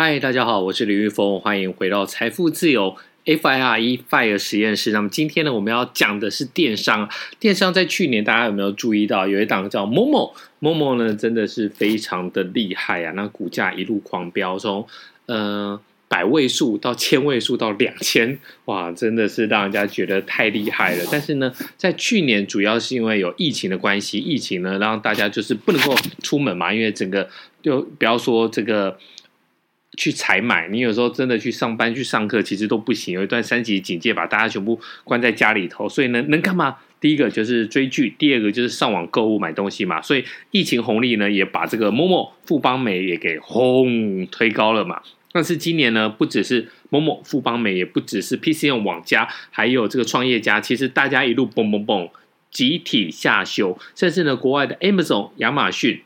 嗨，大家好，我是林玉峰，欢迎回到财富自由 FIRE FIRE 实验室。那么今天呢，我们要讲的是电商。电商在去年，大家有没有注意到有一档叫 Momo？Momo 呢，真的是非常的厉害啊！那股价一路狂飙，从呃百位数到千位数到两千，哇，真的是让人家觉得太厉害了。但是呢，在去年主要是因为有疫情的关系，疫情呢让大家就是不能够出门嘛，因为整个就不要说这个。去采买，你有时候真的去上班、去上课，其实都不行。有一段三级警戒，把大家全部关在家里头，所以呢，能干嘛？第一个就是追剧，第二个就是上网购物买东西嘛。所以疫情红利呢，也把这个 Momo 富邦美也给轰推高了嘛。但是今年呢，不只是 Momo 富邦美，也不只是 PCM 网家，还有这个创业家，其实大家一路蹦蹦蹦，集体下修，甚至呢，国外的 Amazon 亚马逊。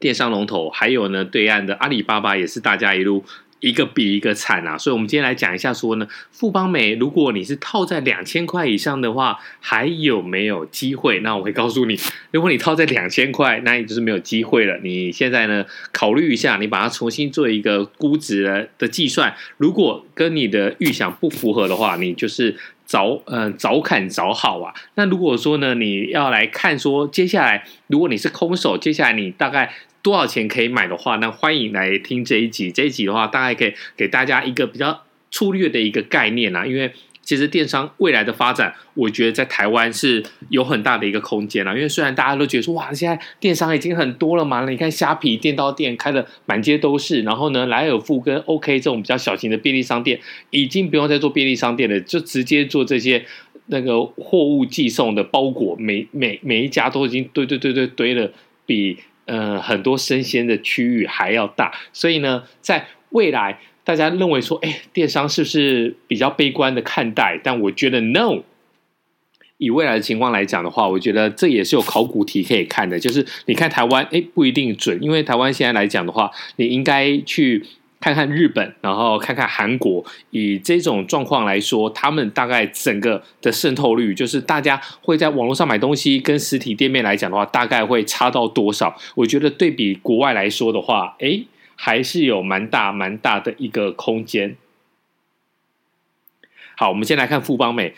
电商龙头，还有呢，对岸的阿里巴巴也是大家一路一个比一个惨啊！所以，我们今天来讲一下，说呢，富邦美，如果你是套在两千块以上的话，还有没有机会？那我会告诉你，如果你套在两千块，那你就是没有机会了。你现在呢，考虑一下，你把它重新做一个估值的计算，如果跟你的预想不符合的话，你就是早嗯早砍早好啊。那如果说呢，你要来看说，接下来如果你是空手，接下来你大概。多少钱可以买的话，那欢迎来听这一集。这一集的话，大概可以给大家一个比较粗略的一个概念啊。因为其实电商未来的发展，我觉得在台湾是有很大的一个空间啊。因为虽然大家都觉得说，哇，现在电商已经很多了嘛，你看虾皮电到店开的满街都是，然后呢，莱尔富跟 OK 这种比较小型的便利商店，已经不用再做便利商店了，就直接做这些那个货物寄送的包裹，每每每一家都已经堆堆堆堆堆了比。呃，很多生鲜的区域还要大，所以呢，在未来，大家认为说，哎，电商是不是比较悲观的看待？但我觉得，no。以未来的情况来讲的话，我觉得这也是有考古题可以看的，就是你看台湾，哎，不一定准，因为台湾现在来讲的话，你应该去。看看日本，然后看看韩国，以这种状况来说，他们大概整个的渗透率，就是大家会在网络上买东西，跟实体店面来讲的话，大概会差到多少？我觉得对比国外来说的话，诶，还是有蛮大蛮大的一个空间。好，我们先来看富邦美。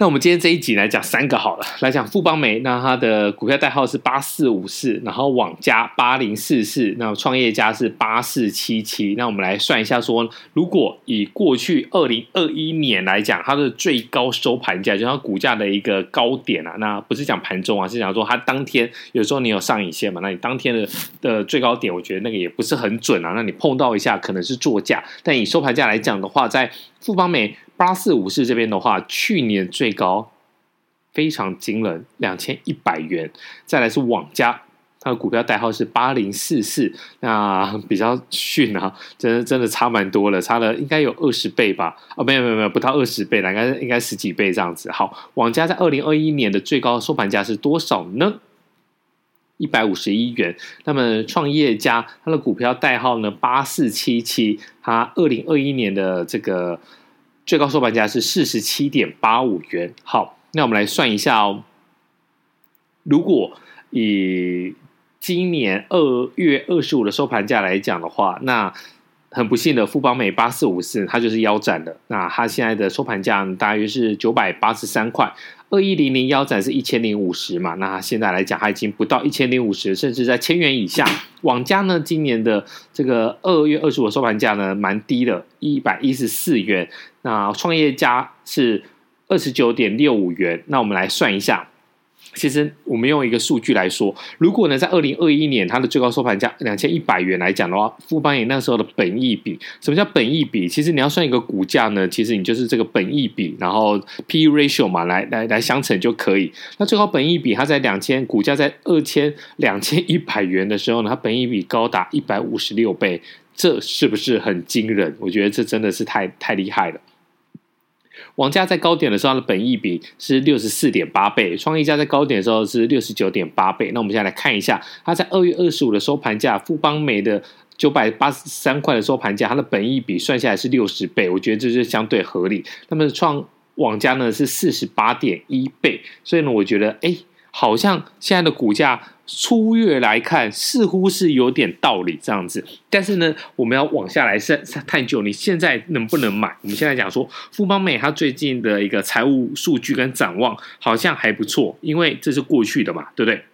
那我们今天这一集来讲三个好了，来讲富邦美，那它的股票代号是八四五四，然后网加八零四四，那创业家是八四七七。那我们来算一下说，如果以过去二零二一年来讲，它的最高收盘价，就它股价的一个高点啊，那不是讲盘中啊，是讲说它当天有时候你有上影线嘛，那你当天的的最高点，我觉得那个也不是很准啊，那你碰到一下可能是作价，但以收盘价来讲的话，在富邦美。八四五四这边的话，去年最高非常惊人，两千一百元。再来是网家，它的股票代号是八零四四，那 比较逊啊，真的真的差蛮多了，差了应该有二十倍吧？哦，没有没有没有，不到二十倍，应该应该十几倍这样子。好，网家在二零二一年的最高收盘价是多少呢？一百五十一元。那么创业家它的股票代号呢？八四七七，它二零二一年的这个。最高收盘价是四十七点八五元。好，那我们来算一下哦。如果以今年二月二十五的收盘价来讲的话，那很不幸的富邦美八四五四，它就是腰斩的。那它现在的收盘价大约是九百八十三块。二一零零腰斩是一千零五十嘛？那现在来讲，它已经不到一千零五十，甚至在千元以下。网家呢，今年的这个二月二十五收盘价呢，蛮低的，一百一十四元。那创业家是二十九点六五元。那我们来算一下。其实我们用一个数据来说，如果呢在二零二一年它的最高收盘价两千一百元来讲的话，富邦也那时候的本益比，什么叫本益比？其实你要算一个股价呢，其实你就是这个本益比，然后 P/E ratio 嘛，来来来相乘就可以。那最高本益比它在两千，股价在二千两千一百元的时候呢，它本益比高达一百五十六倍。这是不是很惊人？我觉得这真的是太太厉害了。网家在高点的时候，它的本益比是六十四点八倍；创意家在高点的时候是六十九点八倍。那我们现在来看一下，它在二月二十五的收盘价，富邦美的九百八十三块的收盘价，它的本益比算下来是六十倍，我觉得这是相对合理。那么创网家呢是四十八点一倍，所以呢，我觉得哎。好像现在的股价粗略来看，似乎是有点道理这样子。但是呢，我们要往下来探探究，你现在能不能买？我们现在讲说，富邦美它最近的一个财务数据跟展望好像还不错，因为这是过去的嘛，对不对？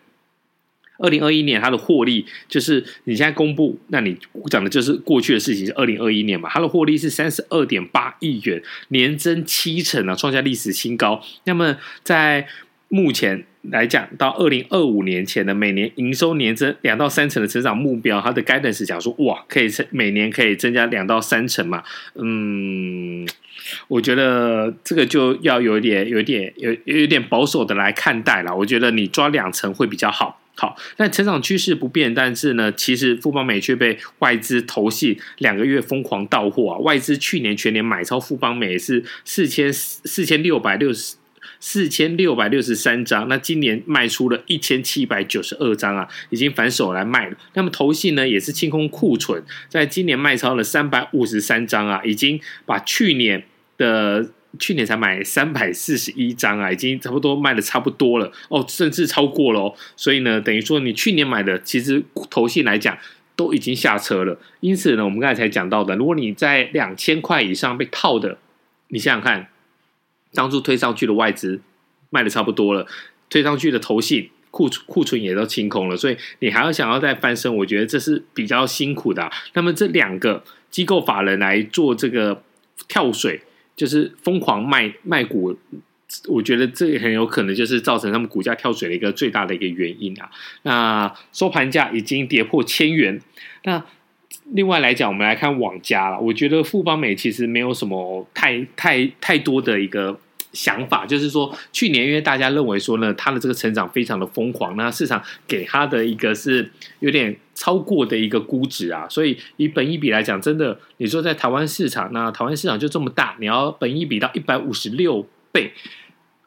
二零二一年它的获利就是你现在公布，那你讲的就是过去的事情，是二零二一年嘛？它的获利是三十二点八亿元，年增七成啊，创下历史新高。那么在目前来讲，到二零二五年前的每年营收年增两到三成的成长目标，它的 guidance 讲说，哇，可以每年可以增加两到三成嘛？嗯，我觉得这个就要有点、有点、有有点保守的来看待了。我觉得你抓两成会比较好。好，但成长趋势不变，但是呢，其实富邦美却被外资投信两个月疯狂到货啊！外资去年全年买超富邦美是四千四千六百六十。四千六百六十三张，那今年卖出了一千七百九十二张啊，已经反手来卖了。那么投信呢，也是清空库存，在今年卖超了三百五十三张啊，已经把去年的去年才买三百四十一张啊，已经差不多卖的差不多了哦，甚至超过了哦。所以呢，等于说你去年买的，其实投信来讲都已经下车了。因此呢，我们刚才才讲到的，如果你在两千块以上被套的，你想想看。当初推上去的外资卖的差不多了，推上去的投信库存库存也都清空了，所以你还要想要再翻身，我觉得这是比较辛苦的。那么这两个机构法人来做这个跳水，就是疯狂卖卖股，我觉得这很有可能就是造成他们股价跳水的一个最大的一个原因啊。那收盘价已经跌破千元，那。另外来讲，我们来看网家了。我觉得富邦美其实没有什么太太太多的一个想法，就是说去年因为大家认为说呢，它的这个成长非常的疯狂，那市场给它的一个是有点超过的一个估值啊，所以以本益比来讲，真的你说在台湾市场，那台湾市场就这么大，你要本益比到一百五十六倍。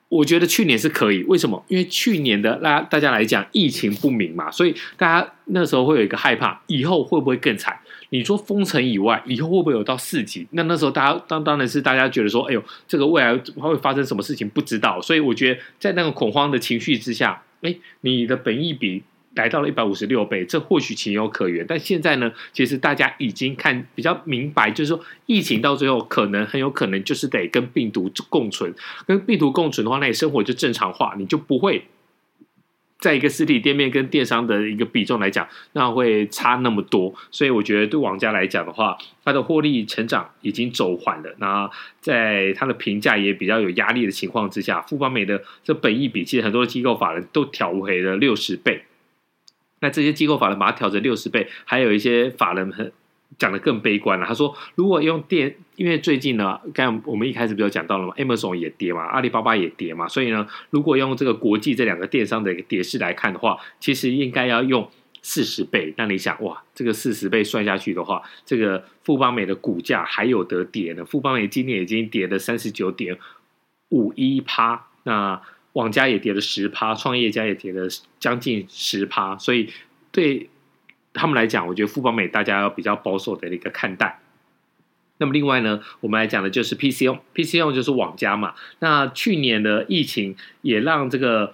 我觉得去年是可以，为什么？因为去年的大大家来讲，疫情不明嘛，所以大家那时候会有一个害怕，以后会不会更惨？你说封城以外，以后会不会有到四级？那那时候大家当当然是大家觉得说，哎呦，这个未来会发生什么事情不知道，所以我觉得在那个恐慌的情绪之下，哎，你的本意比。来到了一百五十六倍，这或许情有可原。但现在呢，其实大家已经看比较明白，就是说疫情到最后可能很有可能就是得跟病毒共存，跟病毒共存的话，那你生活就正常化，你就不会在一个实体店面跟电商的一个比重来讲，那会差那么多。所以我觉得对网家来讲的话，它的获利成长已经走缓了。那在它的评价也比较有压力的情况之下，富邦美的这本益比，其实很多机构法人都调回了六十倍。那这些机构法人把它调成六十倍，还有一些法人很讲得更悲观了。他说，如果用电，因为最近呢，刚我们一开始不就讲到了嘛，Amazon 也跌嘛，阿里巴巴也跌嘛，所以呢，如果用这个国际这两个电商的一个跌势来看的话，其实应该要用四十倍。那你想，哇，这个四十倍算下去的话，这个富邦美的股价还有得跌呢。富邦美今年已经跌了三十九点五一趴，那。网家也跌了十趴，创业家也跌了将近十趴，所以对他们来讲，我觉得富邦美大家要比较保守的一个看待。那么另外呢，我们来讲的就是 PCO，PCO 就是网家嘛。那去年的疫情也让这个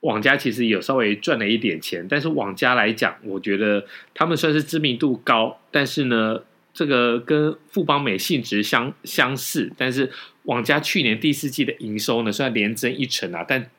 网家其实有稍微赚了一点钱，但是网家来讲，我觉得他们算是知名度高，但是呢。这个跟富邦美性质相相似，但是网家去年第四季的营收呢，虽然连增一成啊，但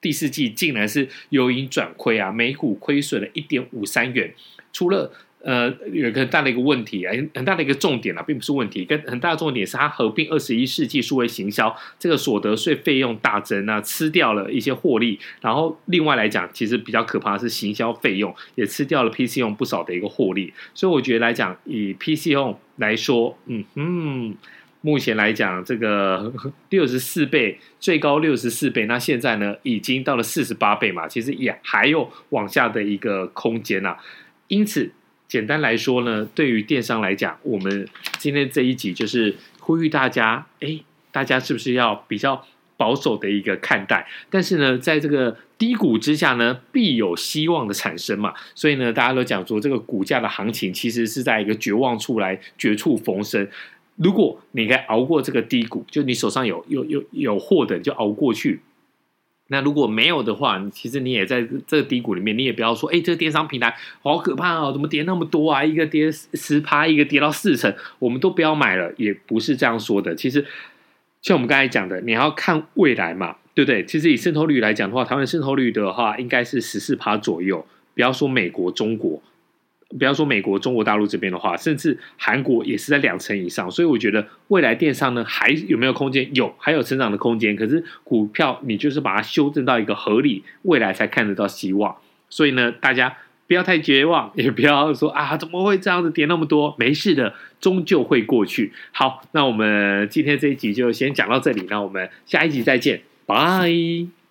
第四季竟然是由盈转亏啊，每股亏损了一点五三元，除了。呃，有一个很大的一个问题啊，很大的一个重点啊，并不是问题，跟很大的重点是它合并二十一世纪数位行销，这个所得税费用大增啊，吃掉了一些获利。然后另外来讲，其实比较可怕的是行销费用也吃掉了 PC 用不少的一个获利。所以我觉得来讲，以 PC 用来说，嗯哼，目前来讲这个 六十四倍，最高六十四倍，那现在呢已经到了四十八倍嘛，其实也还有往下的一个空间啊，因此。简单来说呢，对于电商来讲，我们今天这一集就是呼吁大家，哎，大家是不是要比较保守的一个看待？但是呢，在这个低谷之下呢，必有希望的产生嘛。所以呢，大家都讲说，这个股价的行情其实是在一个绝望处来绝处逢生。如果你可以熬过这个低谷，就你手上有有有有货的，就熬过去。那如果没有的话，其实你也在这个低谷里面，你也不要说，哎，这个电商平台好可怕哦，怎么跌那么多啊？一个跌十趴，一个跌到四成，我们都不要买了。也不是这样说的。其实像我们刚才讲的，你要看未来嘛，对不对？其实以渗透率来讲的话，台湾渗透率的话，应该是十四趴左右。不要说美国、中国。不要说美国、中国大陆这边的话，甚至韩国也是在两成以上，所以我觉得未来电商呢，还有没有空间？有，还有成长的空间。可是股票你就是把它修正到一个合理，未来才看得到希望。所以呢，大家不要太绝望，也不要说啊，怎么会这样子跌那么多？没事的，终究会过去。好，那我们今天这一集就先讲到这里，那我们下一集再见，拜。